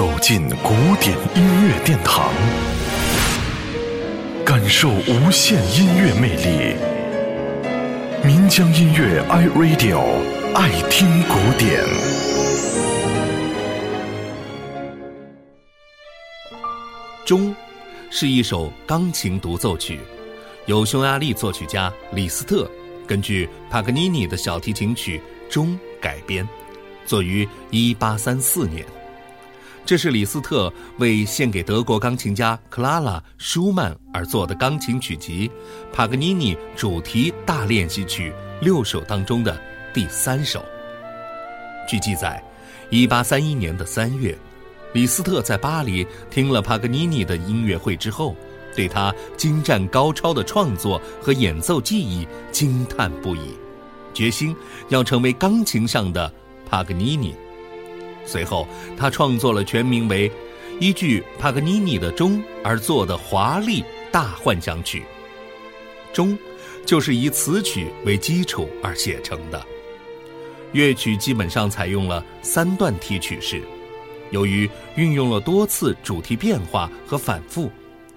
走进古典音乐殿堂，感受无限音乐魅力。民江音乐 iRadio 爱听古典。钟是一首钢琴独奏曲，由匈牙利作曲家李斯特根据帕格尼尼的小提琴曲《钟》改编，作于一八三四年。这是李斯特为献给德国钢琴家克拉拉·舒曼而作的钢琴曲集《帕格尼尼主题大练习曲》六首当中的第三首。据记载，1831年的三月，李斯特在巴黎听了帕格尼尼的音乐会之后，对他精湛高超的创作和演奏技艺惊叹不已，决心要成为钢琴上的帕格尼尼。随后，他创作了全名为《依据帕格尼尼的钟》而作的华丽大幻想曲。钟，就是以此曲为基础而写成的。乐曲基本上采用了三段体曲式，由于运用了多次主题变化和反复，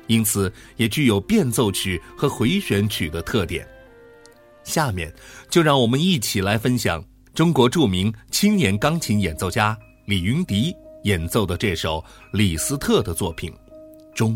因此也具有变奏曲和回旋曲的特点。下面，就让我们一起来分享中国著名青年钢琴演奏家。李云迪演奏的这首李斯特的作品《钟》。